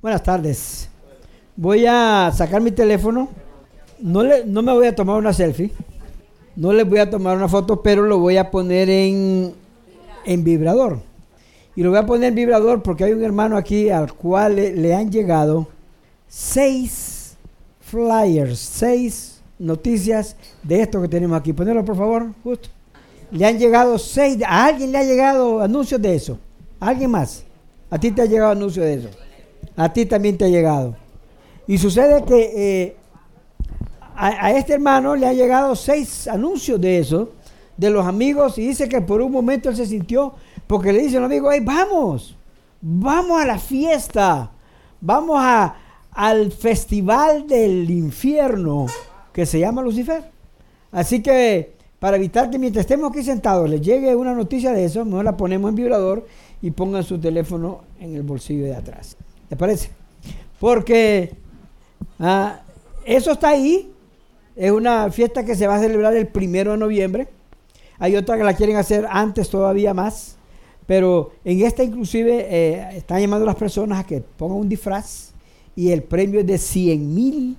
Buenas tardes. Voy a sacar mi teléfono. No, le, no me voy a tomar una selfie. No les voy a tomar una foto, pero lo voy a poner en, en vibrador. Y lo voy a poner en vibrador porque hay un hermano aquí al cual le, han llegado seis flyers, seis noticias de esto que tenemos aquí. Ponerlo por favor, justo. Le han llegado seis, a alguien le ha llegado anuncios de eso. ¿A alguien más? A ti te ha llegado anuncio de eso. A ti también te ha llegado. Y sucede que eh, a, este hermano le han llegado seis anuncios de eso, de los amigos, y dice que por un momento él se sintió, porque le dice a un amigo, hey, vamos, vamos a la fiesta, vamos a, al festival del infierno que se llama Lucifer. Así que para evitar que mientras estemos aquí sentados les llegue una noticia de eso, mejor la ponemos en vibrador y pongan su teléfono en el bolsillo de atrás. ¿Te parece? Porque ah, eso está ahí. Es una fiesta que se va a celebrar el primero de noviembre. Hay otra que la quieren hacer antes todavía más. Pero en esta inclusive eh, están llamando a las personas a que pongan un disfraz y el premio es de 100 mil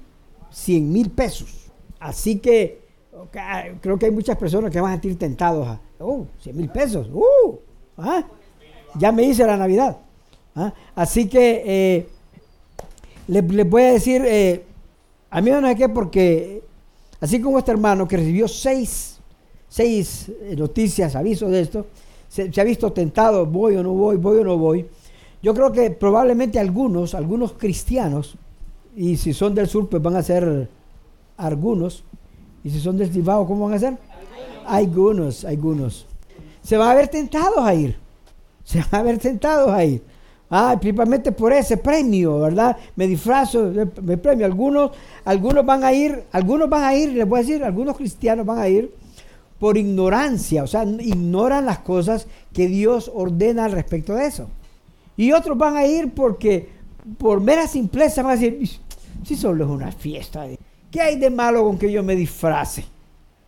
100 mil pesos. Así que creo que hay muchas personas que van a sentir tentados a, oh, 100 mil pesos. Uh, ¿ah? Ya me hice la Navidad. ¿Ah? Así que eh, les le voy a decir, eh, a mí no sé qué, porque así como este hermano que recibió seis, seis eh, noticias, avisos de esto, se, ha visto tentado, voy o no voy, voy o no voy. Yo creo que probablemente algunos, algunos cristianos, y si son del sur, pues van a ser algunos, y si son del Cibao, ¿cómo van a ser? Algunos, algunos. Se van a ver tentados a ir se van a ver sentados ahí. Ah, principalmente por ese premio, ¿verdad? Me disfrazo, me premio. Algunos, algunos van a ir, algunos van a ir, les voy a decir, algunos cristianos van a ir por ignorancia, o sea, ignoran las cosas que Dios ordena al respecto de eso. Y otros van a ir porque por mera simpleza van a decir, si solo es una fiesta, ¿qué hay de malo con que yo me disfrace?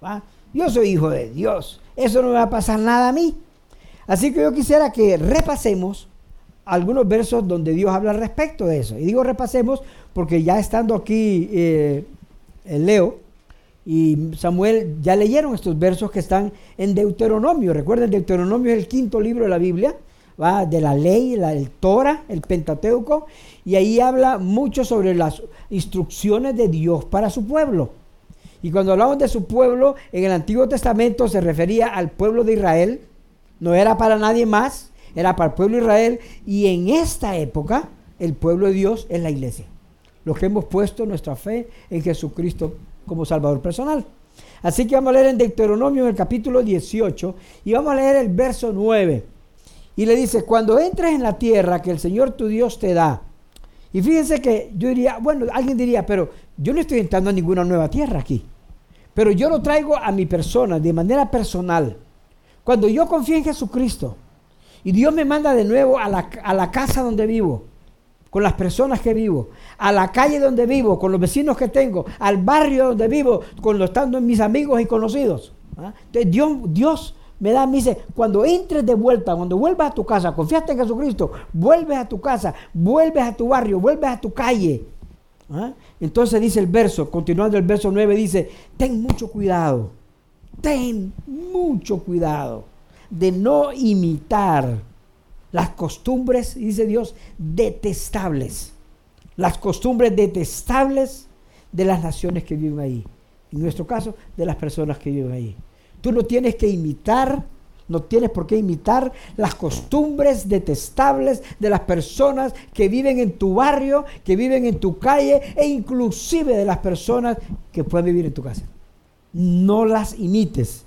¿Va? Yo soy hijo de Dios, eso no me va a pasar nada a mí. Así que yo quisiera que repasemos algunos versos donde Dios habla al respecto de eso. Y digo repasemos porque ya estando aquí eh, Leo y Samuel ya leyeron estos versos que están en Deuteronomio. Recuerden, Deuteronomio es el quinto libro de la Biblia, ¿va? de la ley, la, el Torah, el Pentateuco, y ahí habla mucho sobre las instrucciones de Dios para su pueblo. Y cuando hablamos de su pueblo, en el Antiguo Testamento se refería al pueblo de Israel, no era para nadie más, era para el pueblo de Israel. Y en esta época, el pueblo de Dios es la iglesia. Los que hemos puesto nuestra fe en Jesucristo como Salvador personal. Así que vamos a leer en Deuteronomio en el capítulo 18 y vamos a leer el verso 9. Y le dice, cuando entres en la tierra que el Señor tu Dios te da. Y fíjense que yo diría, bueno, alguien diría, pero yo no estoy entrando a ninguna nueva tierra aquí. Pero yo lo traigo a mi persona, de manera personal. Cuando yo confío en Jesucristo y Dios me manda de nuevo a la, a la, casa donde vivo, con las personas que vivo, a la calle donde vivo, con los vecinos que tengo, al barrio donde vivo, con los mis amigos y conocidos. ¿ah? Entonces Dios, Dios me da, me dice, cuando entres de vuelta, cuando vuelvas a tu casa, confiaste en Jesucristo, vuelves a tu casa, vuelves a tu barrio, vuelves a tu calle. ¿ah? Entonces dice el verso, continuando el verso 9, dice, ten mucho cuidado ten mucho cuidado de no imitar las costumbres, dice Dios, detestables. Las costumbres detestables de las naciones que viven ahí. En nuestro caso, de las personas que viven ahí. Tú no tienes que imitar, no tienes por qué imitar las costumbres detestables de las personas que viven en tu barrio, que viven en tu calle e inclusive de las personas que pueden vivir en tu casa no las imites.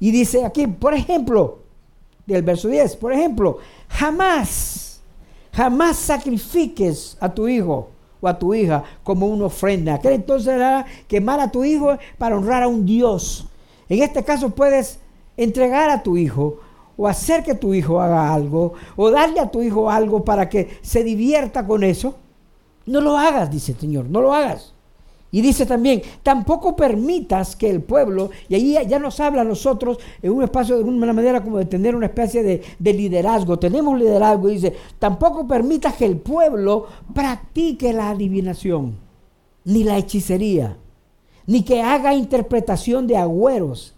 Y dice aquí, por ejemplo, del verso 10, por ejemplo, jamás, jamás sacrifiques a tu hijo o a tu hija como una ofrenda. Aquel entonces era quemar a tu hijo para honrar a un Dios. En este caso puedes entregar a tu hijo o hacer que tu hijo haga algo o darle a tu hijo algo para que se divierta con eso. No lo hagas, dice el Señor, no lo hagas. Y dice también, tampoco permitas que el pueblo, y ahí ya nos habla a nosotros en un espacio de una manera como de tener una especie de, de liderazgo. Tenemos liderazgo, dice, tampoco permitas que el pueblo practique la adivinación, ni la hechicería, ni que haga interpretación de agüeros,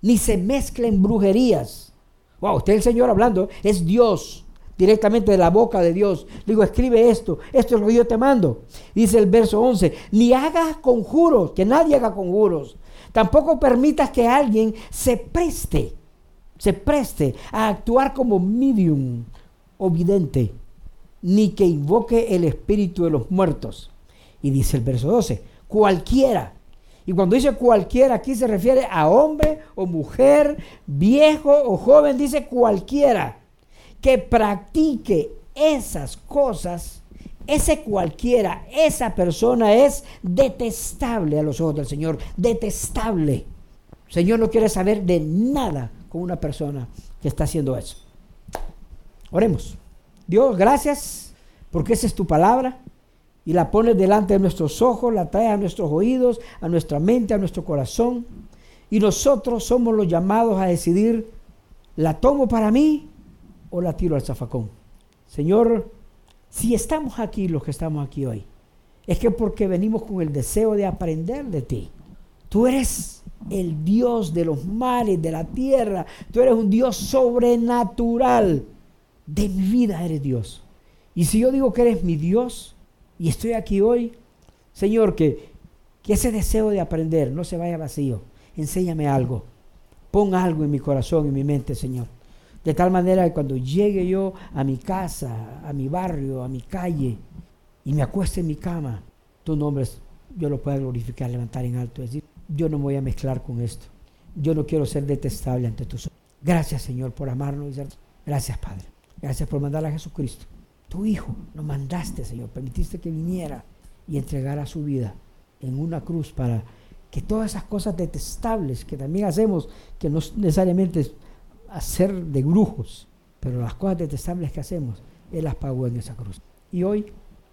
ni se mezclen brujerías. Wow, usted el Señor hablando, es Dios directamente de la boca de Dios. Digo, escribe esto, esto es lo que yo te mando. Dice el verso 11, ni hagas conjuros, que nadie haga conjuros. Tampoco permitas que alguien se preste, se preste a actuar como medium o vidente, ni que invoque el espíritu de los muertos. Y dice el verso 12, cualquiera. Y cuando dice cualquiera, aquí se refiere a hombre o mujer, viejo o joven, dice cualquiera que practique esas cosas, ese cualquiera, esa persona es detestable a los ojos del Señor, detestable. El Señor no quiere saber de nada con una persona que está haciendo eso. Oremos. Dios, gracias porque esa es tu palabra y la pones delante de nuestros ojos, la traes a nuestros oídos, a nuestra mente, a nuestro corazón. Y nosotros somos los llamados a decidir, ¿la tomo para mí o la tiro al zafacón. Señor, si estamos aquí, los que estamos aquí hoy, es que porque venimos con el deseo de aprender de ti. Tú eres el Dios de los mares, de la tierra. Tú eres un Dios sobrenatural. De mi vida eres Dios. Y si yo digo que eres mi Dios y estoy aquí hoy, Señor, que, que ese deseo de aprender no se vaya vacío. Enséñame algo. Pon algo en mi corazón, en mi mente, Señor. De tal manera que cuando llegue yo a mi casa, a mi barrio, a mi calle, y me acueste en mi cama, tu nombre yo lo pueda glorificar, levantar en alto. Es decir, yo no me voy a mezclar con esto. Yo no quiero ser detestable ante tus ojos. Gracias, Señor, por amarnos. Gracias, Padre. Gracias por mandar a Jesucristo. Tu Hijo lo mandaste, Señor. Permitiste que viniera y entregara su vida en una cruz para que todas esas cosas detestables que también hacemos, que no necesariamente hacer de brujos, pero las cosas detestables que hacemos, Él las pagó en esa cruz. Y hoy,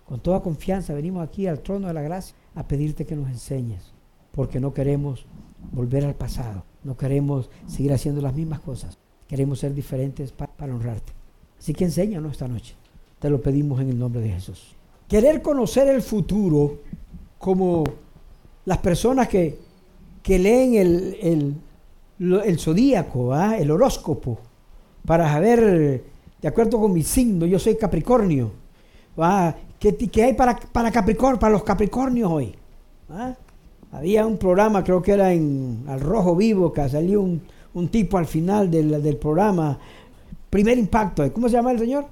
con toda confianza, venimos aquí al trono de la gracia a pedirte que nos enseñes, porque no queremos volver al pasado, no queremos seguir haciendo las mismas cosas, queremos ser diferentes para honrarte. Así que enséñanos esta noche, te lo pedimos en el nombre de Jesús. Querer conocer el futuro como las personas que, que leen el, el zodíaco, ¿ah? el horóscopo, para saber, de acuerdo con mi signo, yo soy Capricornio. ¿ah? ¿Qué, hay para, para, para los Capricornios hoy? ¿Ah? Había un programa, creo que era en Al Rojo Vivo, que salió un, un tipo al final del, del programa. Primer impacto, ¿cómo se llama el señor?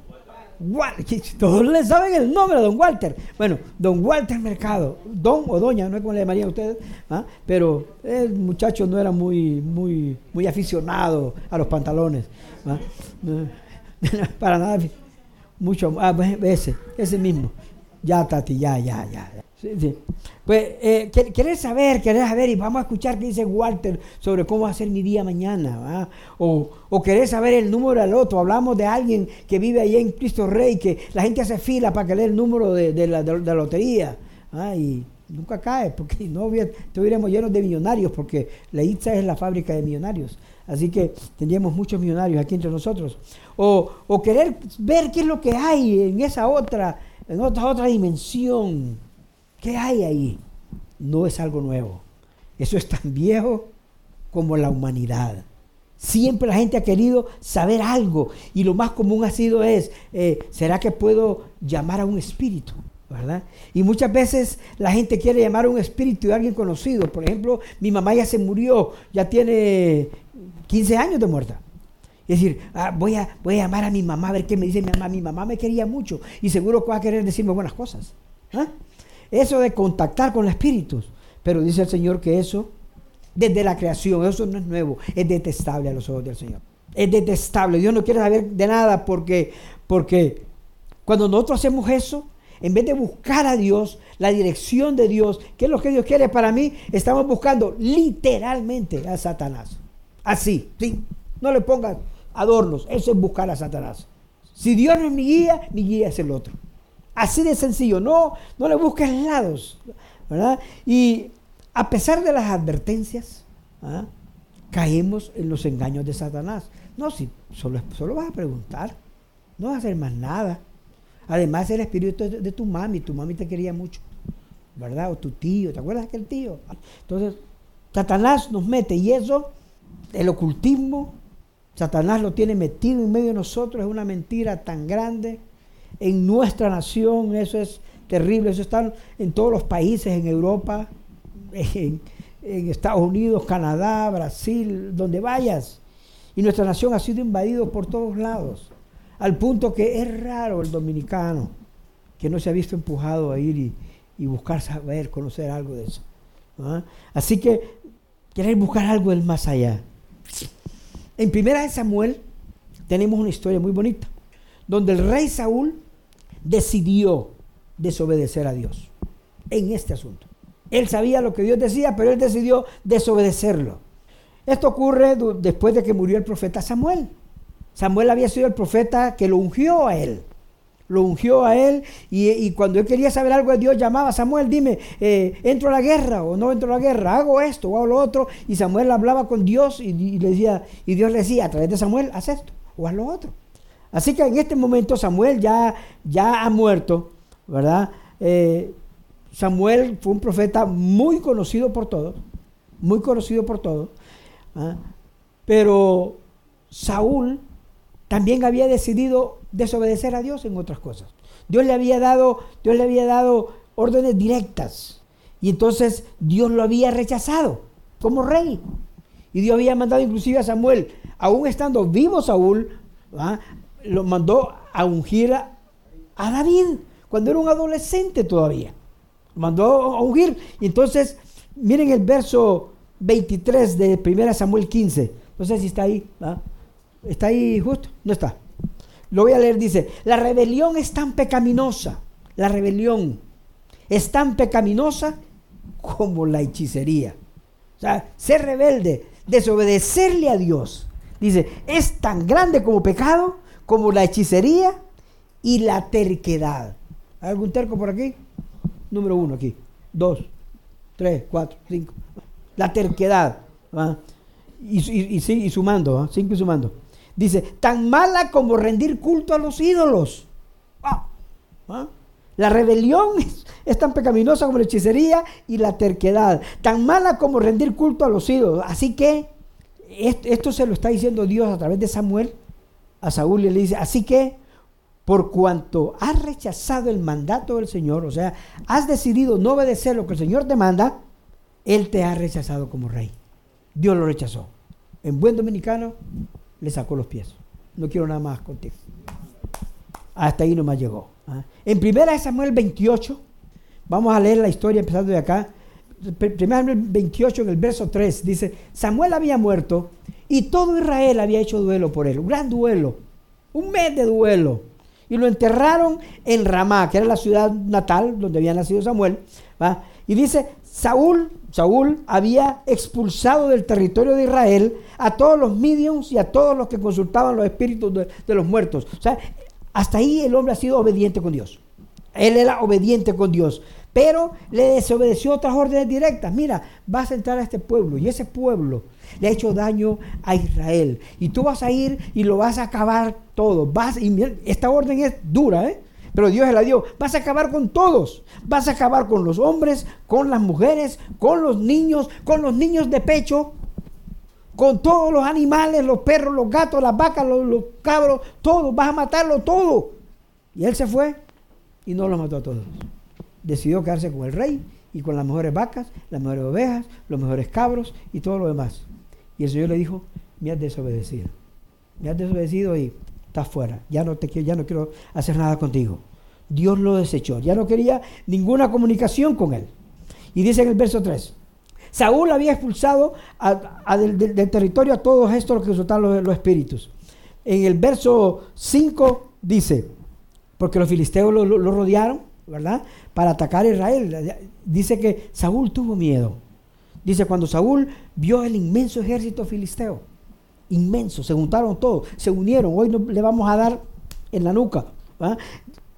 Todos le saben el nombre don Walter. Bueno, don Walter Mercado, don o doña, no es como le llamarían ustedes, ¿ah? pero el muchacho no era muy, muy, muy aficionado a los pantalones. ¿ah? Para nada, mucho, ah, ese, ese mismo. Ya, Tati, ya, ya, ya. Pues eh, querer saber, querer saber, y vamos a escuchar qué dice Walter sobre cómo va a ser mi día mañana, o, o, saber el número del otro. Hablamos de alguien que vive ahí en Cristo Rey, que la gente hace fila para que lea el número de, la, lotería, y nunca cae, porque no estuviéramos llenos de millonarios, porque la ITSA es la fábrica de millonarios. Así que tendríamos muchos millonarios aquí entre nosotros. O, o querer ver qué es lo que hay en esa otra, en otra, otra dimensión ¿Qué hay ahí? No es algo nuevo. Eso es tan viejo como la humanidad. Siempre la gente ha querido saber algo y lo más común ha sido es, eh, ¿será que puedo llamar a un espíritu? ¿verdad? Y muchas veces la gente quiere llamar a un espíritu de alguien conocido. Por ejemplo, mi mamá ya se murió, ya tiene 15 años de muerta. Es decir, ah, voy, a, voy a llamar a mi mamá a ver qué me dice mi mamá. Mi mamá me quería mucho y seguro que va a querer decirme buenas cosas. ¿Ah? Eso de contactar con los espíritus. Pero dice el Señor que eso, desde la creación, eso no es nuevo, es detestable a los ojos del Señor. Es detestable. Dios no quiere saber de nada porque, porque cuando nosotros hacemos eso, en vez de buscar a Dios, la dirección de Dios, que es lo que Dios quiere para mí, estamos buscando literalmente a Satanás. Así, ¿sí? No le pongas adornos, eso es buscar a Satanás. Si Dios no es mi guía, mi guía es el otro. Así de sencillo, no, no le busques lados. ¿verdad? Y a pesar de las advertencias, ¿ah? caemos en los engaños de Satanás. No, si solo, solo vas a preguntar, no vas a hacer más nada. Además, el espíritu de, de tu mami, tu mami te quería mucho, ¿verdad? O tu tío, ¿te acuerdas de aquel tío? Entonces, Satanás nos mete y eso, el ocultismo, Satanás lo tiene metido en medio de nosotros, es una mentira tan grande. En nuestra nación, eso es terrible, eso está en todos los países, en Europa, en, Estados Unidos, Canadá, Brasil, donde vayas. Y nuestra nación ha sido invadida por todos lados, al punto que es raro el dominicano que no se ha visto empujado a ir y, buscar saber, conocer algo de eso. ¿ah? Así que querer buscar algo del más allá. En Primera de Samuel tenemos una historia muy bonita, donde el rey Saúl decidió desobedecer a Dios en este asunto. Él sabía lo que Dios decía, pero él decidió desobedecerlo. Esto ocurre después de que murió el profeta Samuel. Samuel había sido el profeta que lo ungió a él. Lo ungió a él y, cuando él quería saber algo de Dios llamaba a Samuel, dime, eh, ¿entro a la guerra o no entro a la guerra? ¿Hago esto o hago lo otro? Y Samuel hablaba con Dios y, le decía, y Dios le decía a través de Samuel, haz esto o haz lo otro. Así que en este momento Samuel ya, ya ha muerto, ¿verdad? Eh, Samuel fue un profeta muy conocido por todos, muy conocido por todos, ¿ah? pero Saúl también había decidido desobedecer a Dios en otras cosas. Dios le había dado, Dios le había dado órdenes directas y entonces Dios lo había rechazado como rey. Y Dios había mandado inclusive a Samuel, aún estando vivo Saúl, ¿ah? Lo mandó a ungir a David cuando era un adolescente todavía mandó a ungir. Y entonces, miren el verso 23 de 1 Samuel 15. No sé si está ahí. ¿Está ahí justo? No está. Lo voy a leer, dice, la rebelión es tan pecaminosa, la rebelión es tan pecaminosa como la hechicería. O sea, ser rebelde, desobedecerle a Dios, dice, es tan grande como pecado, como la hechicería y la terquedad. ¿Hay algún terco por aquí? número uno aquí. Dos, tres, cuatro, cinco. La terquedad. Y, y, sumando, cinco y sumando. Dice, tan mala como rendir culto a los ídolos. La rebelión es, tan pecaminosa como la hechicería y la terquedad. Tan mala como rendir culto a los ídolos. Así que esto, se lo está diciendo Dios a través de Samuel a Saúl le dice, así que por cuanto has rechazado el mandato del Señor, o sea, has decidido no obedecer lo que el Señor te manda, Él te ha rechazado como rey. Dios lo rechazó. En buen dominicano, le sacó los pies. No quiero nada más contigo. Hasta ahí nomás llegó. ¿ah? En 1 Samuel 28, vamos a leer la historia empezando de acá. 1 Samuel 28 en el verso 3 dice, Samuel había muerto y todo Israel había hecho duelo por él, un gran duelo, un mes de duelo y lo enterraron en Ramá, que era la ciudad natal donde había nacido Samuel. Y dice, Saúl, Saúl había expulsado del territorio de Israel a todos los mediums y a todos los que consultaban los espíritus de, de los muertos. O sea, hasta ahí el hombre ha sido obediente con Dios. Él era obediente con Dios, pero le desobedeció otras órdenes directas. Mira, vas a entrar a este pueblo y ese pueblo le ha hecho daño a Israel. Y tú vas a ir y lo vas a acabar todo. Vas, y esta orden es dura, ¿eh? pero Dios se la dio. Vas a acabar con todos. Vas a acabar con los hombres, con las mujeres, con los niños, con los niños de pecho, con todos los animales, los perros, los gatos, las vacas, los, cabros, todos. Vas a matarlo todo. Y él se fue y no los mató a todos. Decidió quedarse con el rey y con las mejores vacas, las mejores ovejas, los mejores cabros y todo lo demás. Y el Señor le dijo, me has desobedecido. Me has desobedecido y estás fuera. Ya no, te quiero, ya no quiero hacer nada contigo. Dios lo desechó. Ya no quería ninguna comunicación con él. Y dice en el verso 3, Saúl había expulsado del, territorio a todos estos que resultaban los, los espíritus. En el verso 5 dice, porque los filisteos lo, rodearon, ¿verdad? Para atacar a Israel. Dice que Saúl tuvo miedo. Dice, cuando Saúl vio el inmenso ejército filisteo, inmenso, se juntaron todos, se unieron, hoy no, le vamos a dar en la nuca.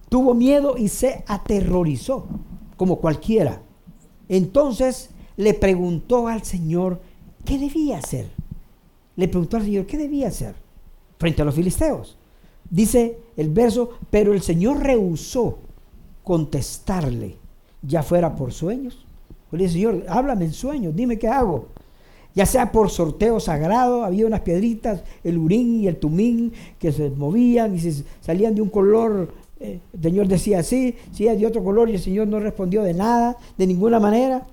Tuvo miedo y se aterrorizó, como cualquiera. Entonces le preguntó al Señor qué debía hacer. Le preguntó al Señor qué debía hacer frente a los filisteos. Dice el verso, pero el Señor rehusó contestarle, ya fuera por sueños. Le dice, Señor, háblame en sueños, dime qué hago. Ya sea por sorteo sagrado, había unas piedritas, el urín y el tumín, que se movían y se salían de un color. Eh, el Señor decía así, si de otro color y el Señor no respondió de nada, de ninguna manera.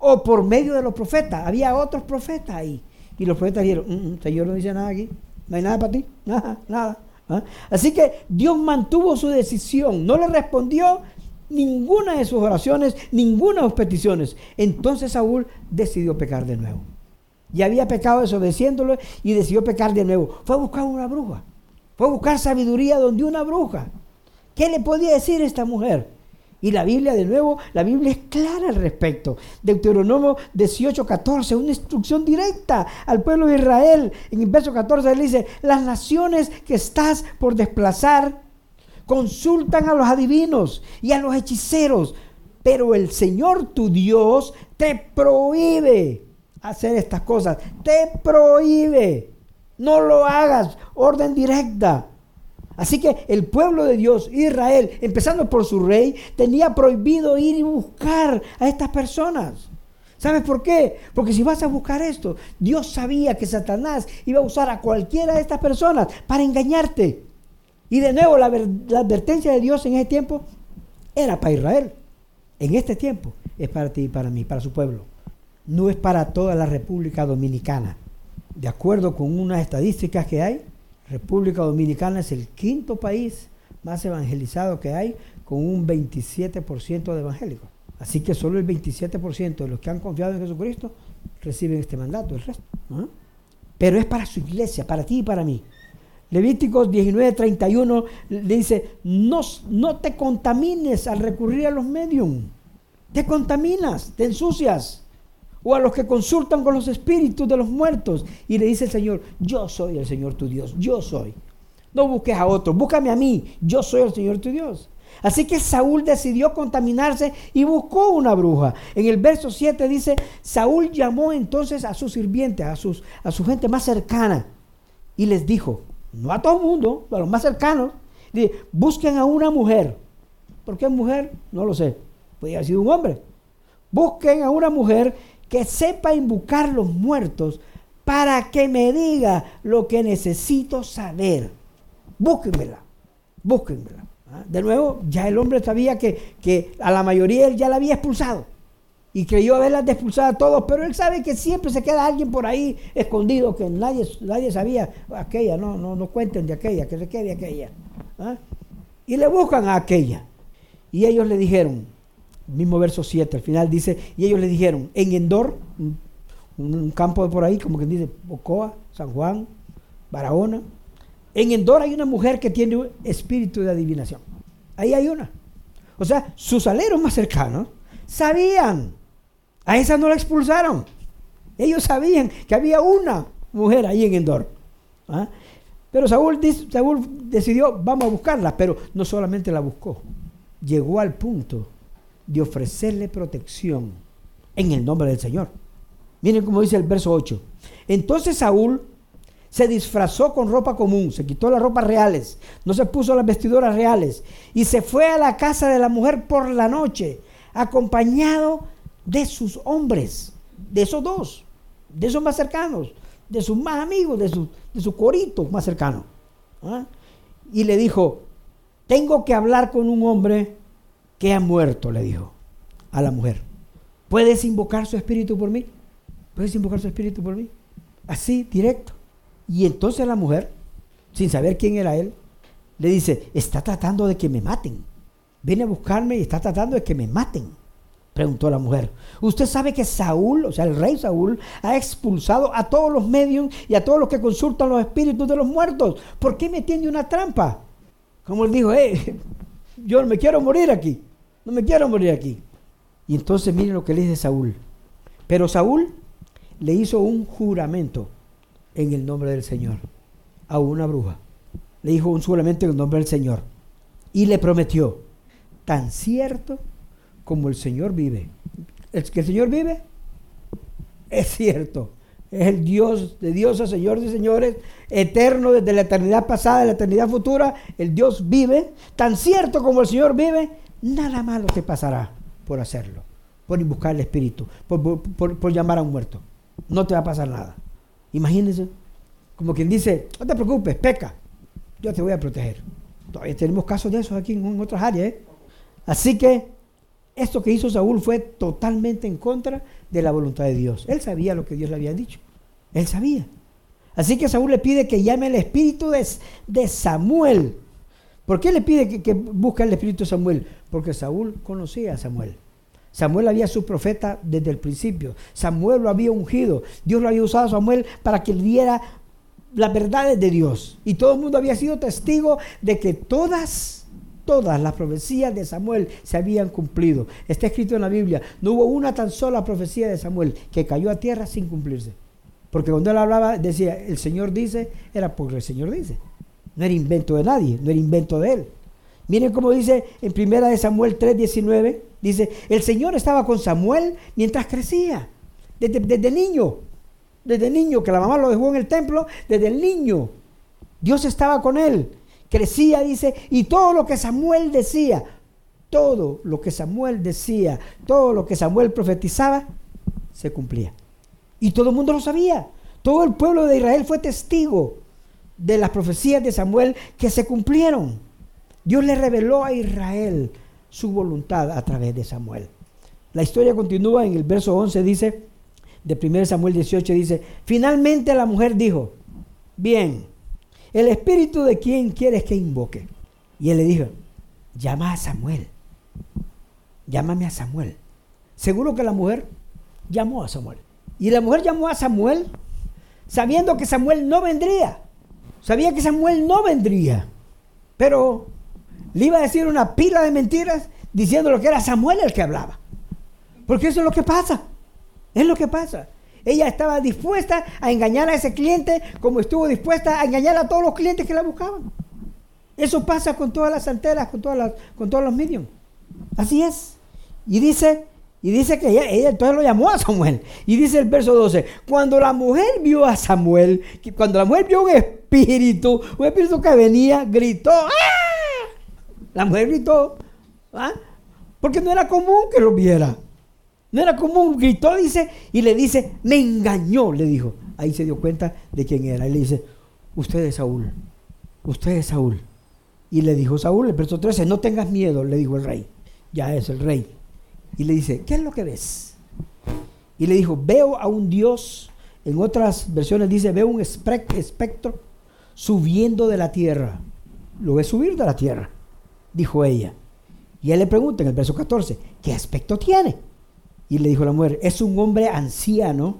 O por medio de los profetas, había otros profetas ahí. Y los profetas dijeron, mm, mm, Señor no dice nada aquí, no hay nada para ti, nada, nada. ¿Ah? Así que Dios mantuvo su decisión, no le respondió ninguna de sus oraciones, ninguna de sus peticiones. Entonces Saúl decidió pecar de nuevo. Ya había pecado desobedeciéndolo y decidió pecar de nuevo. Fue a buscar una bruja. Fue a buscar sabiduría donde una bruja. ¿Qué le podía decir esta mujer? Y la Biblia, de nuevo, la Biblia es clara al respecto. Deuteronomio 18, 14, una instrucción directa al pueblo de Israel. En el verso 14 él dice, las naciones que estás por desplazar consultan a los adivinos y a los hechiceros, pero el Señor tu Dios te prohíbe hacer estas cosas, te prohíbe, no lo hagas, orden directa. Así que el pueblo de Dios, Israel, empezando por su rey, tenía prohibido ir y buscar a estas personas. ¿Sabes por qué? Porque si vas a buscar esto, Dios sabía que Satanás iba a usar a cualquiera de estas personas para engañarte. Y de nuevo, la, advertencia de Dios en ese tiempo era para Israel. En este tiempo es para ti y para mí, para su pueblo. No es para toda la República Dominicana. De acuerdo con unas estadísticas que hay, República Dominicana es el quinto país más evangelizado que hay, con un 27% de evangélicos. Así que solo el 27% de los que han confiado en Jesucristo reciben este mandato, el resto. Pero es para su iglesia, para ti y para mí. Levíticos 19:31 le dice, no, no te contamines al recurrir a los medios. Te contaminas, te ensucias. O a los que consultan con los espíritus de los muertos. Y le dice el Señor, yo soy el Señor tu Dios, yo soy. No busques a otro, búscame a mí, yo soy el Señor tu Dios. Así que Saúl decidió contaminarse y buscó una bruja. En el verso 7 dice, Saúl llamó entonces a sus sirvientes, a, sus, a su gente más cercana, y les dijo, no a todo el mundo, a los más cercanos, busquen a una mujer. ¿Por qué mujer? No lo sé. Podría haber sido un hombre. Busquen a una mujer que sepa invocar los muertos para que me diga lo que necesito saber. Búsquenmela, búsquenmela. ¿ah? De nuevo, ya el hombre sabía que, que a la mayoría él ya la había expulsado y creyó haberlas expulsado a todos, pero él sabe que siempre se queda alguien por ahí escondido, que nadie, nadie sabía, aquella, no, no, no cuenten de aquella, que se quede aquella. ¿ah? Y le buscan a aquella. Y ellos le dijeron, mismo verso 7, al final dice, y ellos le dijeron, en Endor, un, campo por ahí, como que dice, Bocoa, San Juan, Barahona, en Endor hay una mujer que tiene un espíritu de adivinación. Ahí hay una. O sea, sus aleros más cercanos sabían a esa no la expulsaron. Ellos sabían que había una mujer ahí en Endor. ¿ah? Pero Saúl, Saúl decidió, vamos a buscarla, pero no solamente la buscó, llegó al punto de ofrecerle protección en el nombre del Señor. Miren cómo dice el verso 8. Entonces Saúl se disfrazó con ropa común, se quitó las ropas reales, no se puso las vestiduras reales y se fue a la casa de la mujer por la noche, acompañado de sus hombres, de esos dos, de esos más cercanos, de sus más amigos, de su, de su corito más cercano. ¿ah? Y le dijo, tengo que hablar con un hombre que ha muerto, le dijo a la mujer. ¿Puedes invocar su espíritu por mí? ¿Puedes invocar su espíritu por mí? Así, directo. Y entonces la mujer, sin saber quién era él, le dice, está tratando de que me maten. Viene a buscarme y está tratando de que me maten preguntó la mujer. Usted sabe que Saúl, o sea, el rey Saúl, ha expulsado a todos los medios y a todos los que consultan los espíritus de los muertos. ¿Por qué me tiende una trampa? Como él dijo, eh, yo no me quiero morir aquí, no me quiero morir aquí. Y entonces miren lo que le dice Saúl. Pero Saúl le hizo un juramento en el nombre del Señor a una bruja. Le dijo un juramento en el nombre del Señor. Y le prometió, tan cierto como el Señor vive, ¿Es que el Señor vive? Es cierto. Es el Dios de dioses, Señor de señores, eterno desde la eternidad pasada, la eternidad futura. El Dios vive. Tan cierto como el Señor vive, nada malo te pasará por hacerlo, por buscar el Espíritu, por, por llamar a un muerto. No te va a pasar nada. Imagínense, como quien dice, no te preocupes, peca, yo te voy a proteger. Todavía tenemos casos de esos aquí en, otras áreas. ¿eh? Así que esto que hizo Saúl fue totalmente en contra de la voluntad de Dios. Él sabía lo que Dios le había dicho. Él sabía. Así que Saúl le pide que llame el espíritu de, Samuel. ¿Por qué le pide que, que busque el espíritu de Samuel? Porque Saúl conocía a Samuel. Samuel había su profeta desde el principio. Samuel lo había ungido. Dios lo había usado a Samuel para que diera las verdades de Dios. Y todo el mundo había sido testigo de que todas, todas las profecías de Samuel se habían cumplido. Está escrito en la Biblia. No hubo una tan sola profecía de Samuel que cayó a tierra sin cumplirse. Porque cuando él hablaba, decía, el Señor dice, era porque el Señor dice. No era invento de nadie, no era invento de él. Miren cómo dice en primera de Samuel 3:19, dice, el Señor estaba con Samuel mientras crecía, desde, desde niño desde niño, que la mamá lo dejó en el templo, desde el niño. Dios estaba con él. Crecía, dice, y todo lo que Samuel decía, todo lo que Samuel decía, todo lo que Samuel profetizaba, se cumplía. Y todo el mundo lo sabía. Todo el pueblo de Israel fue testigo de las profecías de Samuel que se cumplieron. Dios le reveló a Israel su voluntad a través de Samuel. La historia continúa en el verso 11, dice, de 1 Samuel 18 dice, finalmente la mujer dijo, bien, el espíritu de quién quieres que invoque. Y él le dijo, llama a Samuel, llámame a Samuel. Seguro que la mujer llamó a Samuel. Y la mujer llamó a Samuel sabiendo que Samuel no vendría. Sabía que Samuel no vendría. Pero le iba a decir una pila de mentiras diciendo lo que era Samuel el que hablaba. Porque eso es lo que pasa. Es lo que pasa. Ella estaba dispuesta a engañar a ese cliente como estuvo dispuesta a engañar a todos los clientes que la buscaban. Eso pasa con todas las santeras, con, todas las, con todos los medios. Así es. Y dice, y dice que ella, ella, entonces lo llamó a Samuel. Y dice el verso 12, cuando la mujer vio a Samuel, cuando la mujer vio un espíritu, un espíritu que venía, gritó, ¡ah! La mujer gritó, ¿ah? Porque no era común que lo viera. No era común, gritó, dice, y le dice, me engañó, le dijo. Ahí se dio cuenta de quién era. Y le dice, usted es Saúl, usted es Saúl. Y le dijo Saúl, el verso 13, no tengas miedo, le dijo el rey. Ya es el rey. Y le dice, ¿qué es lo que ves? Y le dijo, veo a un Dios, en otras versiones dice, veo un espectro subiendo de la tierra. Lo ve subir de la tierra, dijo ella. Y él le pregunta en el verso 14, ¿qué aspecto tiene? Y le dijo la mujer, es un hombre anciano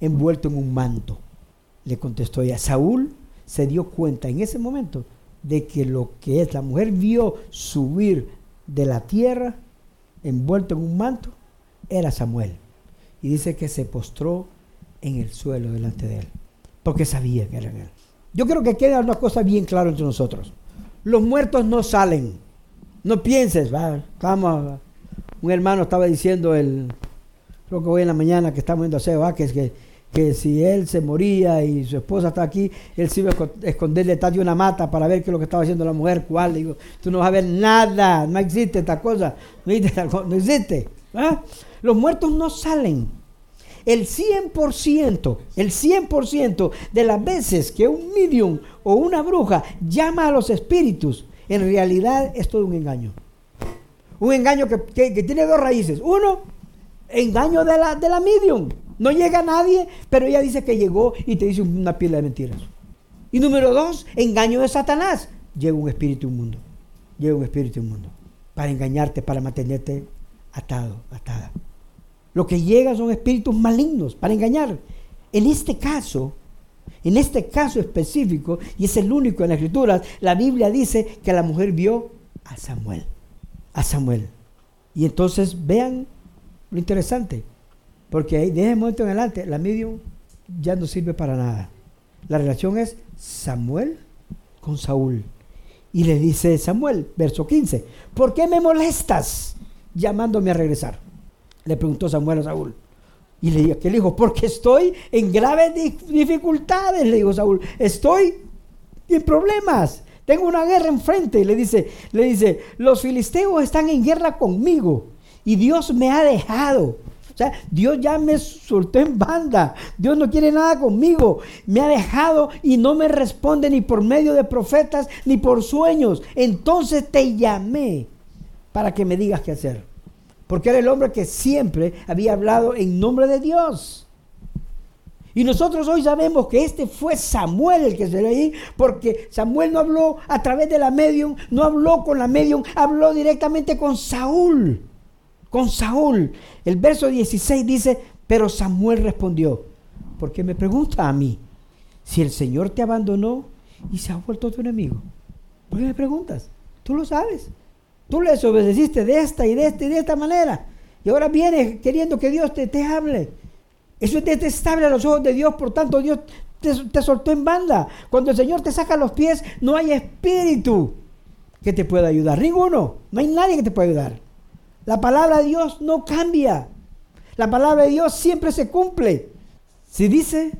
envuelto en un manto. Le contestó ella, Saúl se dio cuenta en ese momento de que lo que es la mujer vio subir de la tierra envuelto en un manto era Samuel. Y dice que se postró en el suelo delante de él, porque sabía que era él. Yo creo que queda una cosa bien clara entre nosotros. Los muertos no salen. No pienses, va, vamos un hermano estaba diciendo, el, creo que hoy en la mañana que estamos viendo a que, que, que si él se moría y su esposa está aquí, él se iba a esconderle detrás de una mata para ver qué es lo que estaba haciendo la mujer, cuál. Digo, tú no vas a ver nada, no existe esta cosa, no existe. ¿ah? Los muertos no salen. El 100%, el 100% de las veces que un medium o una bruja llama a los espíritus, en realidad es todo un engaño. Un engaño que, tiene dos raíces. Uno, engaño de la, de la medium. No llega nadie, pero ella dice que llegó y te dice una pila de mentiras. Y número dos, engaño de Satanás. Llega un espíritu inmundo. Llega un espíritu inmundo. Para engañarte, para mantenerte atado, atada. Lo que llega son espíritus malignos para engañar. En este caso, en este caso específico, y es el único en la escritura, la Biblia dice que la mujer vio a Samuel a Samuel. Y entonces vean lo interesante, porque ahí, ese momento en adelante, la medium ya no sirve para nada. La relación es Samuel con Saúl. Y le dice Samuel, verso 15, ¿por qué me molestas llamándome a regresar? Le preguntó Samuel a Saúl. Y le dijo, ¿qué le dijo? Porque estoy en graves dificultades, le dijo Saúl. Estoy en problemas. Tengo una guerra enfrente. Le dice, le dice, los filisteos están en guerra conmigo. Y Dios me ha dejado. O sea, Dios ya me soltó en banda. Dios no quiere nada conmigo. Me ha dejado y no me responde ni por medio de profetas ni por sueños. Entonces te llamé para que me digas qué hacer. Porque era el hombre que siempre había hablado en nombre de Dios. Y nosotros hoy sabemos que este fue Samuel el que se le ahí, porque Samuel no habló a través de la medium, no habló con la medium, habló directamente con Saúl con Saúl. El verso 16 dice, pero Samuel respondió, porque me pregunta a mí, si el Señor te abandonó y se ha vuelto tu enemigo. ¿Por qué me preguntas? Tú lo sabes. Tú le desobedeciste de esta y de esta y de esta manera. Y ahora vienes queriendo que Dios te, te hable. Eso es detestable a los ojos de Dios, por tanto Dios te, soltó en banda. Cuando el Señor te saca los pies, no hay espíritu que te pueda ayudar. Ninguno. No hay nadie que te pueda ayudar. La palabra de Dios no cambia. La palabra de Dios siempre se cumple. Si dice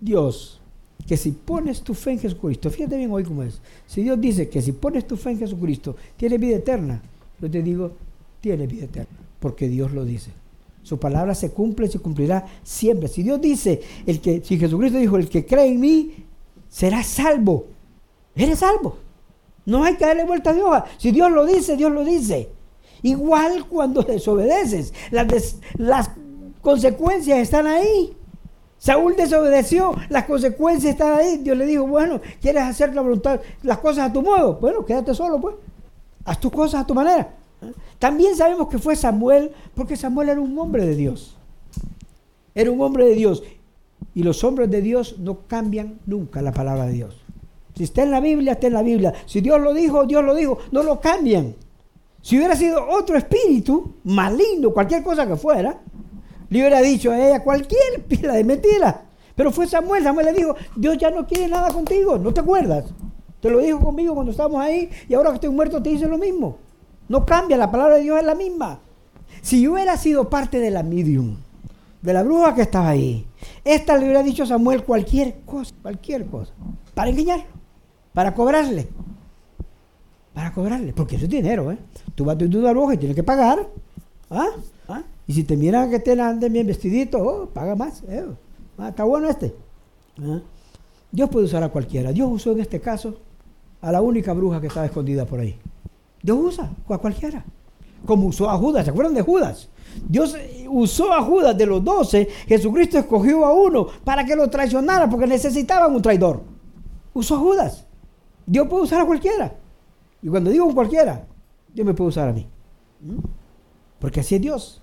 Dios que si pones tu fe en Jesucristo, fíjate bien hoy cómo es. Si Dios dice que si pones tu fe en Jesucristo, tienes vida eterna, yo te digo, tienes vida eterna, porque Dios lo dice. Su palabra se cumple y se cumplirá siempre. Si Dios dice, el que, si Jesucristo dijo, el que cree en mí, será salvo. Eres salvo. No hay que darle vuelta de hoja. Si Dios lo dice, Dios lo dice. Igual cuando desobedeces, las, las consecuencias están ahí. Saúl desobedeció, las consecuencias están ahí. Dios le dijo, bueno, ¿quieres hacer la voluntad, las cosas a tu modo? Bueno, quédate solo, pues. Haz tus cosas a tu manera. También sabemos que fue Samuel, porque Samuel era un hombre de Dios. Era un hombre de Dios. Y los hombres de Dios no cambian nunca la palabra de Dios. Si está en la Biblia, está en la Biblia. Si Dios lo dijo, Dios lo dijo. No lo cambian. Si hubiera sido otro espíritu, maligno, cualquier cosa que fuera, le hubiera dicho a ella cualquier pila de mentira. Pero fue Samuel, Samuel le dijo, Dios ya no quiere nada contigo, ¿no te acuerdas? Te lo dijo conmigo cuando estábamos ahí y ahora que estoy muerto te dice lo mismo. No cambia, la palabra de Dios es la misma. Si yo hubiera sido parte de la medium, de la bruja que estaba ahí, esta le hubiera dicho a Samuel cualquier cosa, cualquier cosa, para engañarlo, para cobrarle para cobrarle, porque eso es dinero, ¿eh? Tú vas a tu bruja y tienes que pagar. ¿Ah? ¿Ah? Y si te miran que te anden bien vestidito, oh, paga más. ¿eh? Ah, está bueno este. ¿Ah? Dios puede usar a cualquiera. Dios usó en este caso a la única bruja que estaba escondida por ahí. Dios usa a cualquiera. Como usó a Judas, ¿se acuerdan de Judas? Dios usó a Judas de los doce, Jesucristo escogió a uno para que lo traicionara porque necesitaban un traidor. Usó a Judas. Dios puede usar a cualquiera. Y cuando digo cualquiera, Dios me puede usar a mí. ¿Mm? Porque así es Dios.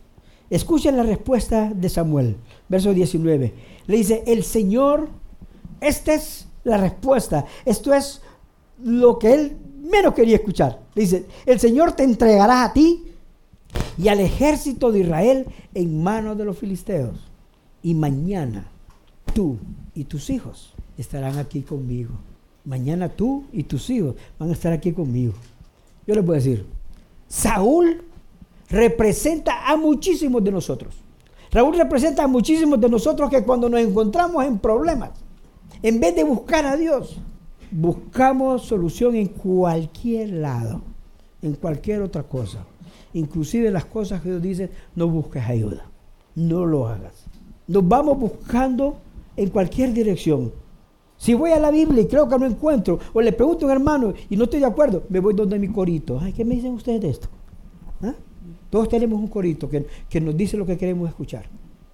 Escuchen la respuesta de Samuel, verso 19. Le dice, el Señor, esta es la respuesta. Esto es lo que él menos quería escuchar. Dice, el Señor te entregará a ti y al ejército de Israel en manos de los filisteos. Y mañana tú y tus hijos estarán aquí conmigo mañana tú y tus hijos van a estar aquí conmigo. Yo les voy a decir, Saúl representa a muchísimos de nosotros. Raúl representa a muchísimos de nosotros que cuando nos encontramos en problemas, en vez de buscar a Dios, buscamos solución en cualquier lado, en cualquier otra cosa. Inclusive las cosas que Dios dice, no busques ayuda, no lo hagas. Nos vamos buscando en cualquier dirección, si voy a la Biblia y creo que no encuentro, o le pregunto a un hermano y no estoy de acuerdo, me voy donde mi corito. ¿qué me dicen ustedes de esto? ¿Ah? Todos tenemos un corito que, nos dice lo que queremos escuchar.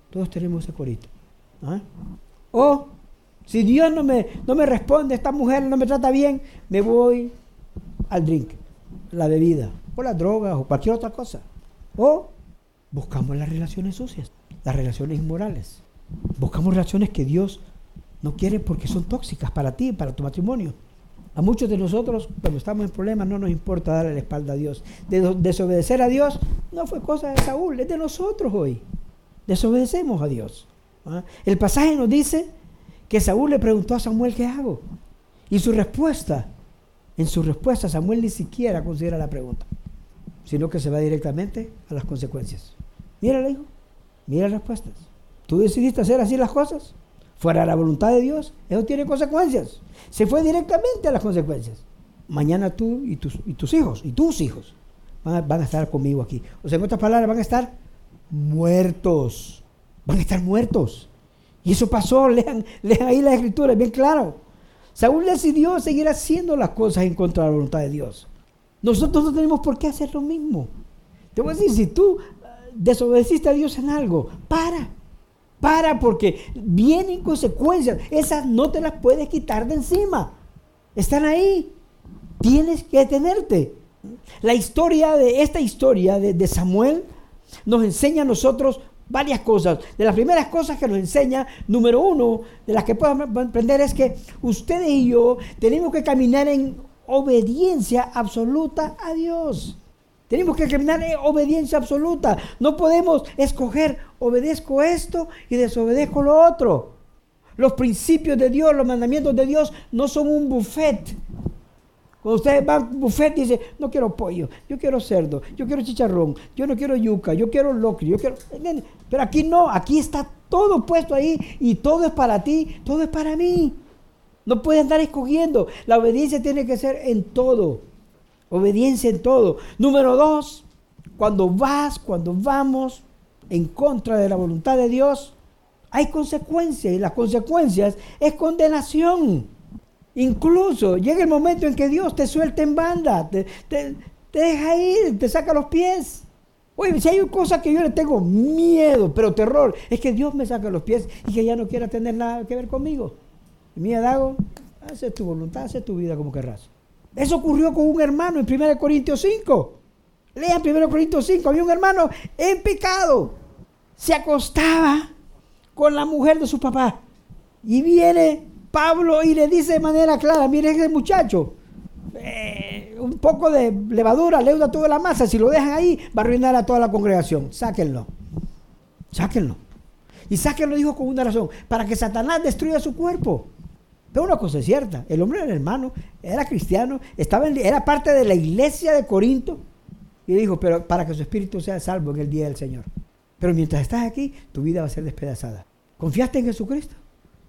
Todos tenemos ese corito. ¿Ah? O si Dios no me, no me responde, esta mujer no me trata bien, me voy al drink, la bebida, o las drogas, o cualquier otra cosa. O buscamos las relaciones sucias, las relaciones inmorales. Buscamos relaciones que Dios no quiere porque son tóxicas para ti, para tu matrimonio. A muchos de nosotros, cuando estamos en problemas, no nos importa darle la espalda a Dios. desobedecer a Dios no fue cosa de Saúl, es de nosotros hoy. Desobedecemos a Dios. ¿ah? El pasaje nos dice que Saúl le preguntó a Samuel, ¿qué hago? Y su respuesta, en su respuesta, Samuel ni siquiera considera la pregunta, sino que se va directamente a las consecuencias. Mira, le dijo, mira las respuestas. Tú decidiste hacer así las cosas, fuera de la voluntad de Dios, eso tiene consecuencias. Se fue directamente a las consecuencias. Mañana tú y tus, hijos, y tus hijos, van a, van a estar conmigo aquí. O sea, en otras palabras, van a estar muertos. Van a estar muertos. Y eso pasó, lean, ahí la escritura, es bien claro. Saúl decidió seguir haciendo las cosas en contra de la voluntad de Dios. Nosotros no tenemos por qué hacer lo mismo. Te voy a decir, si tú eh, desobedeciste a Dios en algo, para. Para porque vienen consecuencias. Esas no te las puedes quitar de encima. Están ahí. Tienes que detenerte. La historia de esta historia de Samuel nos enseña a nosotros varias cosas. De las primeras cosas que nos enseña, número uno, de las que podemos aprender es que ustedes y yo tenemos que caminar en obediencia absoluta a Dios. Tenemos que caminar en obediencia absoluta. No podemos escoger, obedezco esto y desobedezco lo otro. Los principios de Dios, los mandamientos de Dios no son un buffet cuando ustedes van al buffet y dicen, no quiero pollo, yo quiero cerdo, yo quiero chicharrón, yo no quiero yuca, yo quiero locrio, yo quiero... Pero aquí no, aquí está todo puesto ahí y todo es para ti, todo es para mí. No puedes andar escogiendo. La obediencia tiene que ser en todo. Obediencia en todo. Número dos, cuando vas, cuando vamos en contra de la voluntad de Dios, hay consecuencias y las consecuencias es condenación. Incluso llega el momento en que Dios te suelta en banda, te, deja ir, te saca los pies. Oye, si hay cosas que yo le tengo miedo, pero terror, es que Dios me saca los pies y que ya no quiera tener nada que ver conmigo. Y mira, Dago, hace tu voluntad, hace tu vida como querrás. Eso ocurrió con un hermano en 1 Corintios 5. Lean 1 Corintios 5. Había un hermano en pecado. Se acostaba con la mujer de su papá. Y viene Pablo y le dice de manera clara, mire ese muchacho, eh, un poco de levadura leuda toda la masa, si lo dejan ahí va a arruinar a toda la congregación, sáquenlo, sáquenlo. Y sáquenlo dijo con una razón, para que Satanás destruya su cuerpo. Pero una cosa es cierta, el hombre era hermano, era cristiano, estaba era parte de la iglesia de Corinto. Y dijo, pero para que su espíritu sea salvo en el día del Señor. Pero mientras estás aquí, tu vida va a ser despedazada. ¿Confiaste en Jesucristo?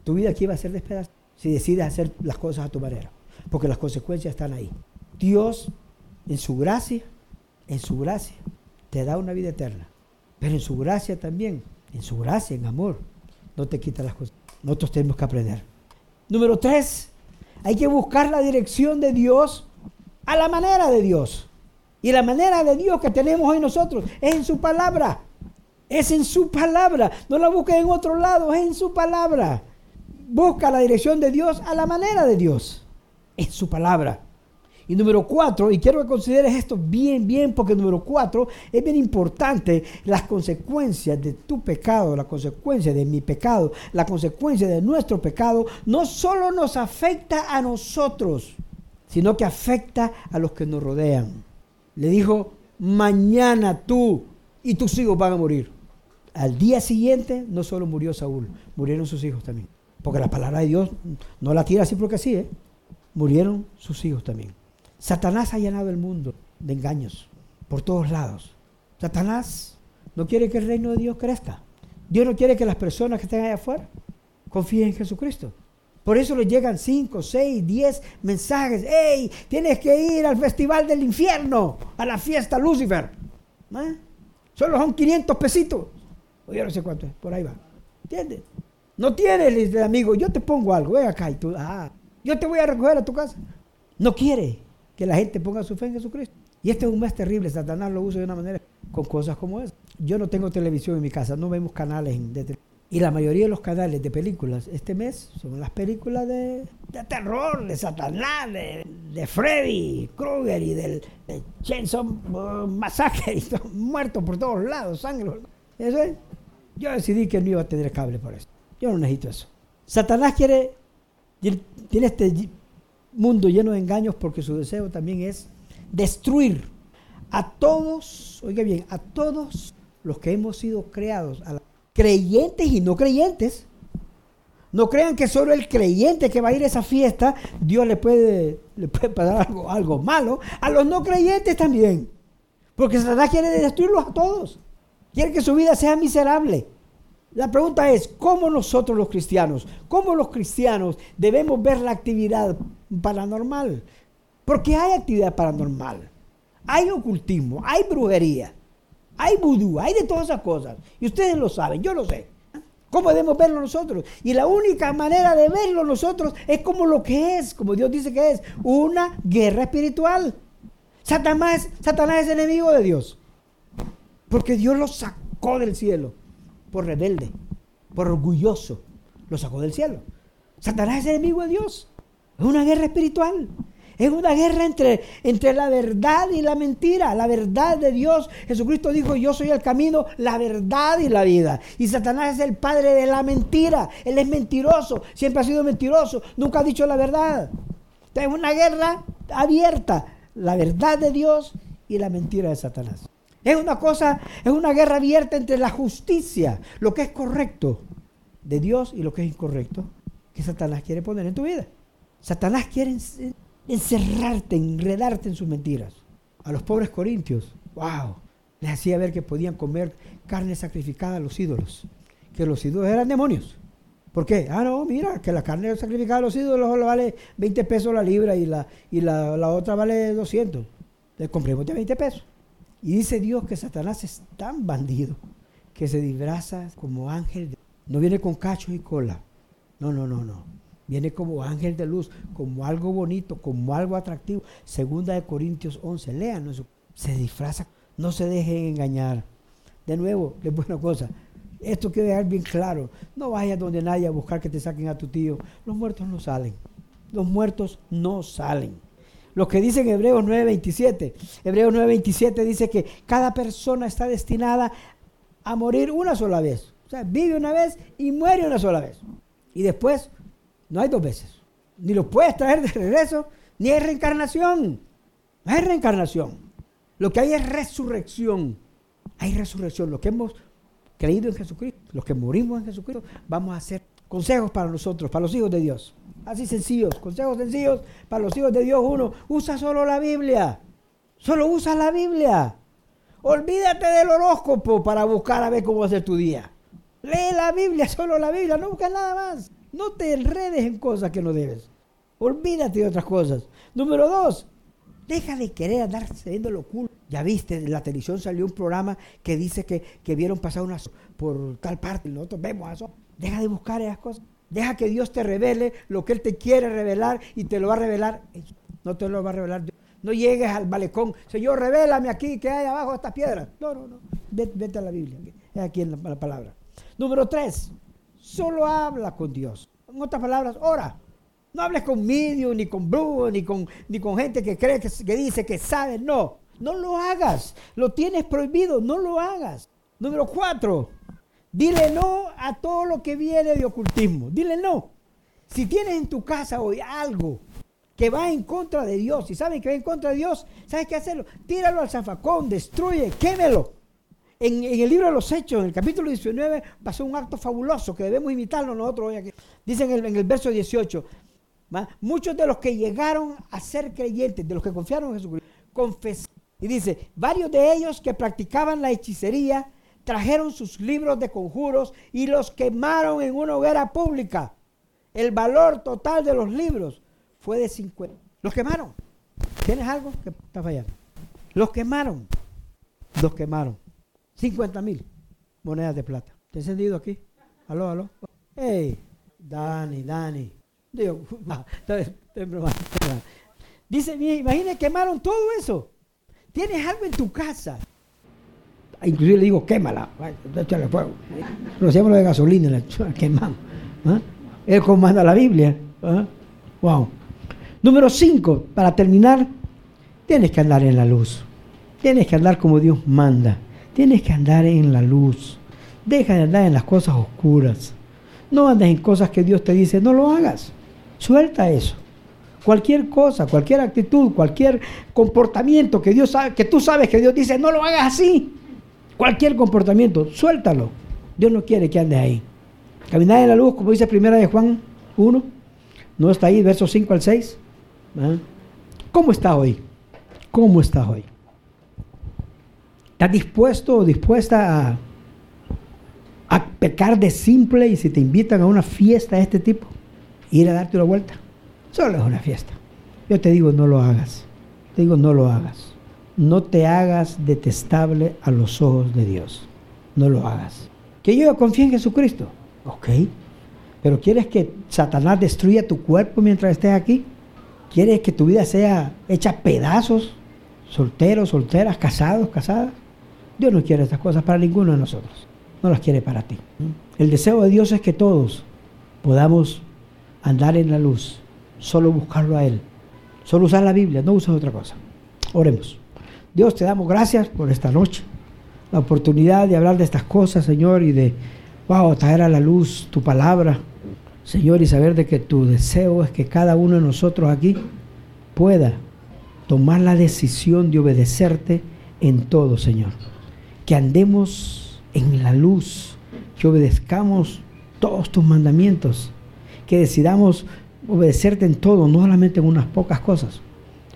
Tu vida aquí va a ser despedazada si decides hacer las cosas a tu manera, porque las consecuencias están ahí. Dios, en su gracia, en su gracia, te da una vida eterna, pero en su gracia también, en su gracia, en amor, no te quita las cosas. Nosotros tenemos que aprender. Número tres, hay que buscar la dirección de Dios a la manera de Dios. Y la manera de Dios que tenemos hoy nosotros es en su palabra. Es en su palabra. No la busques en otro lado, es en su palabra busca la dirección de Dios a la manera de Dios, en su palabra. Y número cuatro, y quiero que consideres esto bien, bien, porque número cuatro es bien importante, las consecuencias de tu pecado, la consecuencia de mi pecado, la consecuencia de nuestro pecado, no solo nos afecta a nosotros, sino que afecta a los que nos rodean. Le dijo, mañana tú y tus hijos van a morir. Al día siguiente no solo murió Saúl, murieron sus hijos también. Porque la palabra de Dios no la tira así porque así, ¿eh? Murieron sus hijos también. Satanás ha llenado el mundo de engaños por todos lados. Satanás no quiere que el reino de Dios crezca. Dios no quiere que las personas que estén allá afuera confíen en Jesucristo. Por eso les llegan 5, 6, 10 mensajes. ¡Ey! Tienes que ir al festival del infierno, a la fiesta Lucifer. ¿Eh? Solo son 500 pesitos. O yo no sé cuánto es, por ahí va. ¿Entiendes? No tienes, amigo, yo te pongo algo, ven acá y tú, ah, yo te voy a recoger a tu casa. No quiere que la gente ponga su fe en Jesucristo. Y este es un mes terrible, Satanás lo usa de una manera con cosas como esa. Yo no tengo televisión en mi casa, no vemos canales de Y la mayoría de los canales de películas este mes son las películas de, terror, de Satanás, de, Freddy Krueger y del de Chainsaw Massacre, y son muertos por todos lados, sangre. Eso es. Yo decidí que no iba a tener cable por eso. Yo no necesito eso. Satanás quiere, tiene este mundo lleno de engaños porque su deseo también es destruir a todos, oiga bien, a todos los que hemos sido creados, a creyentes y no creyentes. No crean que solo el creyente que va a ir a esa fiesta, Dios le puede, le puede pasar algo, algo malo. A los no creyentes también. Porque Satanás quiere destruirlos a todos. Quiere que su vida sea miserable. La pregunta es, ¿cómo nosotros los cristianos, cómo los cristianos debemos ver la actividad paranormal? Porque hay actividad paranormal, hay ocultismo, hay brujería, hay vudú, hay de todas esas cosas. Y ustedes lo saben, yo lo sé. ¿Cómo debemos verlo nosotros? Y la única manera de verlo nosotros es como lo que es, como Dios dice que es, una guerra espiritual. Satanás, Satanás es enemigo de Dios. Porque Dios lo sacó del cielo por rebelde, por orgulloso. Lo sacó del cielo. Satanás es enemigo de Dios. Es una guerra espiritual. Es una guerra entre, entre la verdad y la mentira. La verdad de Dios. Jesucristo dijo, yo soy el camino, la verdad y la vida. Y Satanás es el padre de la mentira. Él es mentiroso. Siempre ha sido mentiroso. Nunca ha dicho la verdad. Es una guerra abierta. La verdad de Dios y la mentira de Satanás. Es una cosa, es una guerra abierta entre la justicia, lo que es correcto de Dios y lo que es incorrecto que Satanás quiere poner en tu vida. Satanás quiere encerrarte, enredarte en sus mentiras. A los pobres corintios, wow, les hacía ver que podían comer carne sacrificada a los ídolos, que los ídolos eran demonios. ¿Por qué? Ah, no, mira, que la carne sacrificada a los ídolos vale 20 pesos la libra y la, y la, otra vale 200. Le compremos de 20 pesos. Y dice Dios que Satanás es tan bandido que se disfraza como ángel. No viene con cachos y cola. No, no, no, no. Viene como ángel de luz, como algo bonito, como algo atractivo. Segunda de Corintios 11. Lean eso. Se disfraza. No se dejen engañar. De nuevo, es buena cosa. Esto quiere dejar bien claro. No vayas donde nadie a buscar que te saquen a tu tío. Los muertos no salen. Los muertos no salen lo que dice en Hebreos 9:27. Hebreos 9:27 dice que cada persona está destinada a morir una sola vez. O sea, vive una vez y muere una sola vez. Y después no hay dos veces. Ni lo puedes traer de regreso, ni hay reencarnación. No hay reencarnación. Lo que hay es resurrección. Hay resurrección. Lo que hemos creído en Jesucristo, los que morimos en Jesucristo, vamos a hacer consejos para nosotros, para los hijos de Dios. Así sencillos, consejos sencillos para los hijos de Dios. Uno, usa solo la Biblia. Solo usa la Biblia. Olvídate del horóscopo para buscar a ver cómo va a ser tu día. Lee la Biblia, solo la Biblia, no busques nada más. No te enredes en cosas que no debes. Olvídate de otras cosas. Número dos, deja de querer andar cediendo lo oculto. Ya viste, en la televisión salió un programa que dice que, que vieron pasar unas por tal parte. Nosotros vemos eso. Deja de buscar esas cosas. Deja que Dios te revele lo que Él te quiere revelar y te lo va a revelar. No te lo va a revelar Dios. No llegues al malecón. Señor, revélame aquí que hay abajo estas piedras. No, no, no. Vete, a la Biblia. Es aquí en la, palabra. Número tres. Solo habla con Dios. En otras palabras, ora. No hables con medios, ni con brujos, ni con, ni con gente que cree que, que dice que sabe. No, no lo hagas. Lo tienes prohibido. No lo hagas. Número cuatro. Dile no a todo lo que viene de ocultismo. Dile no. Si tienes en tu casa hoy algo que va en contra de Dios y sabes que va en contra de Dios, ¿sabes qué hacerlo? Tíralo al zafacón, destruye, quémelo. En, el libro de los Hechos, en el capítulo 19, pasó un acto fabuloso que debemos imitarlo nosotros hoy aquí. Dice en el, en el verso 18, muchos de los que llegaron a ser creyentes, de los que confiaron en Jesucristo, confesaron. Y dice, varios de ellos que practicaban la hechicería, trajeron sus libros de conjuros y los quemaron en una hoguera pública. El valor total de los libros fue de 50. Los quemaron. ¿Tienes algo que está fallando? Los quemaron. Los quemaron. 50 mil monedas de plata. ¿Te he encendido aquí? Aló, aló. Hey, Dani, Dani. Digo, Dice, imagínate, quemaron todo eso. Tienes algo en tu casa inclusive le digo, quémala, échale fuego. Hacíamos lo de gasolina, la quemamos. ¿ah? Él comanda la Biblia. ¿ah? Wow. Número 5, para terminar, tienes que andar en la luz. Tienes que andar como Dios manda. Tienes que andar en la luz. Deja de andar en las cosas oscuras. No andes en cosas que Dios te dice, no lo hagas. Suelta eso. Cualquier cosa, cualquier actitud, cualquier comportamiento que Dios sabe, que tú sabes que Dios dice, no lo hagas así. Cualquier comportamiento, suéltalo. Dios no quiere que andes ahí. Caminar en la luz, como dice primera de Juan 1, no está ahí, versos 5 al 6. ¿Ah? ¿Cómo está hoy? ¿Cómo estás hoy? ¿Estás dispuesto o dispuesta a, a pecar de simple y si te invitan a una fiesta de este tipo, ir a darte una vuelta? Solo es una fiesta. Yo te digo, no lo hagas. Te digo, no lo hagas. No te hagas detestable a los ojos de Dios. No lo hagas. Que yo confíe en Jesucristo. Ok. Pero ¿quieres que Satanás destruya tu cuerpo mientras estés aquí? ¿Quieres que tu vida sea hecha pedazos? Solteros, solteras, casados, casadas. Dios no quiere estas cosas para ninguno de nosotros. No las quiere para ti. El deseo de Dios es que todos podamos andar en la luz. Solo buscarlo a Él. Solo usar la Biblia, no usar otra cosa. Oremos. Dios, te damos gracias por esta noche. La oportunidad de hablar de estas cosas, Señor, y de, wow, traer a la luz tu palabra. Señor, y saber de que tu deseo es que cada uno de nosotros aquí pueda tomar la decisión de obedecerte en todo, Señor. Que andemos en la luz, que obedezcamos todos tus mandamientos, que decidamos obedecerte en todo, no solamente en unas pocas cosas.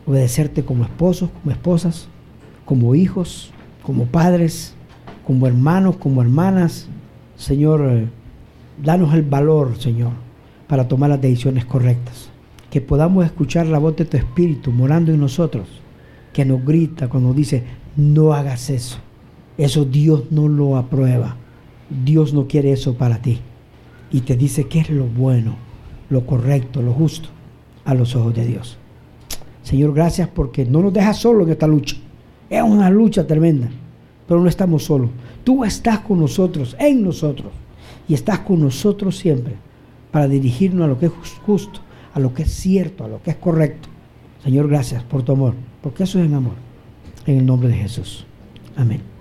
Obedecerte como esposos, como esposas, como hijos, como padres, como hermanos, como hermanas. Señor, eh, danos el valor, Señor, para tomar las decisiones correctas. Que podamos escuchar la voz de tu Espíritu morando en nosotros, que nos grita cuando dice, no hagas eso. Eso Dios no lo aprueba. Dios no quiere eso para ti. Y te dice que es lo bueno lo correcto, lo justo a los ojos de Dios. Señor, gracias porque no nos dejas solos en esta lucha. Es una lucha tremenda, pero no estamos solos. Tú estás con nosotros, en nosotros, y estás con nosotros siempre para dirigirnos a lo que es justo, a lo que es cierto, a lo que es correcto. Señor, gracias por tu amor, porque eso es en amor. En el nombre de Jesús. Amén.